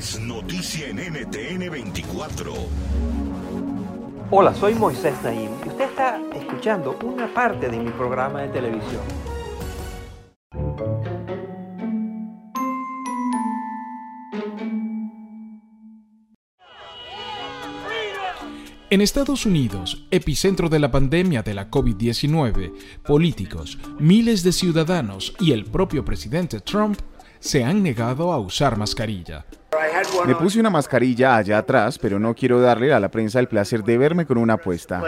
Es noticia en NTN 24. Hola, soy Moisés Naim y usted está escuchando una parte de mi programa de televisión. En Estados Unidos, epicentro de la pandemia de la COVID-19, políticos, miles de ciudadanos y el propio presidente Trump se han negado a usar mascarilla. Me puse una mascarilla allá atrás, pero no quiero darle a la prensa el placer de verme con una puesta.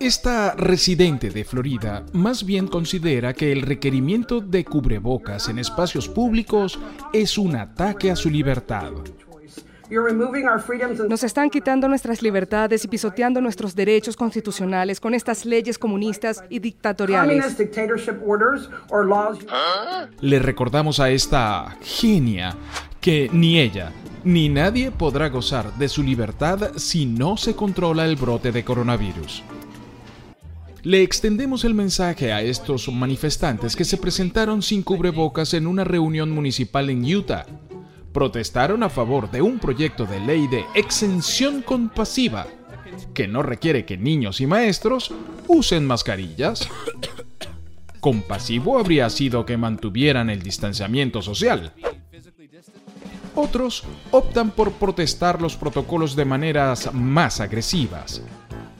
Esta residente de Florida más bien considera que el requerimiento de cubrebocas en espacios públicos es un ataque a su libertad. Nos están quitando nuestras libertades y pisoteando nuestros derechos constitucionales con estas leyes comunistas y dictatoriales. Le recordamos a esta genia que ni ella ni nadie podrá gozar de su libertad si no se controla el brote de coronavirus. Le extendemos el mensaje a estos manifestantes que se presentaron sin cubrebocas en una reunión municipal en Utah protestaron a favor de un proyecto de ley de exención compasiva que no requiere que niños y maestros usen mascarillas. Compasivo habría sido que mantuvieran el distanciamiento social. Otros optan por protestar los protocolos de maneras más agresivas.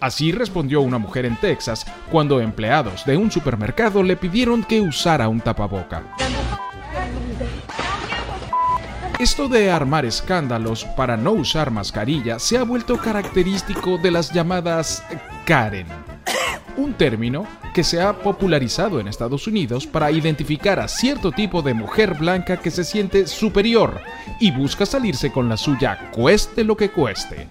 Así respondió una mujer en Texas cuando empleados de un supermercado le pidieron que usara un tapaboca. Esto de armar escándalos para no usar mascarilla se ha vuelto característico de las llamadas Karen, un término que se ha popularizado en Estados Unidos para identificar a cierto tipo de mujer blanca que se siente superior y busca salirse con la suya cueste lo que cueste.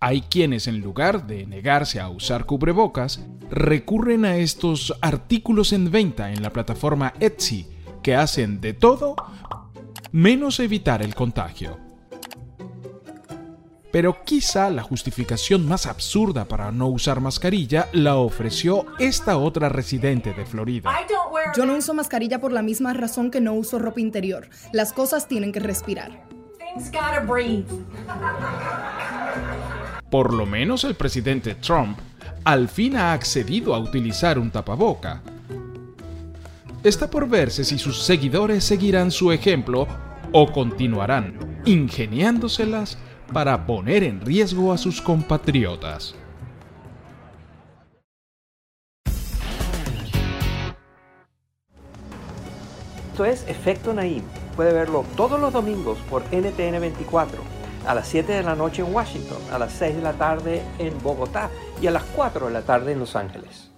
Hay quienes en lugar de negarse a usar cubrebocas, recurren a estos artículos en venta en la plataforma Etsy, que hacen de todo menos evitar el contagio. Pero quizá la justificación más absurda para no usar mascarilla la ofreció esta otra residente de Florida. Yo no uso mascarilla por la misma razón que no uso ropa interior. Las cosas tienen que respirar. Por lo menos el presidente Trump al fin ha accedido a utilizar un tapaboca. Está por verse si sus seguidores seguirán su ejemplo o continuarán ingeniándoselas para poner en riesgo a sus compatriotas. Esto es Efecto Naim. Puede verlo todos los domingos por NTN 24, a las 7 de la noche en Washington, a las 6 de la tarde en Bogotá y a las 4 de la tarde en Los Ángeles.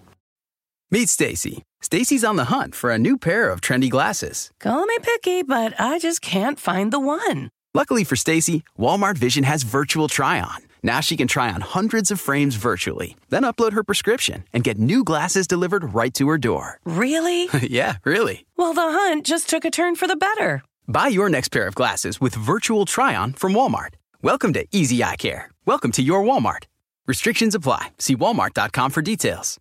Meet Stacy. Stacy's on the hunt for a new pair of trendy glasses. Call me picky, but I just can't find the one. Luckily for Stacy, Walmart Vision has virtual try on. Now she can try on hundreds of frames virtually, then upload her prescription and get new glasses delivered right to her door. Really? yeah, really. Well, the hunt just took a turn for the better. Buy your next pair of glasses with virtual try on from Walmart. Welcome to Easy Eye Care. Welcome to your Walmart. Restrictions apply. See walmart.com for details.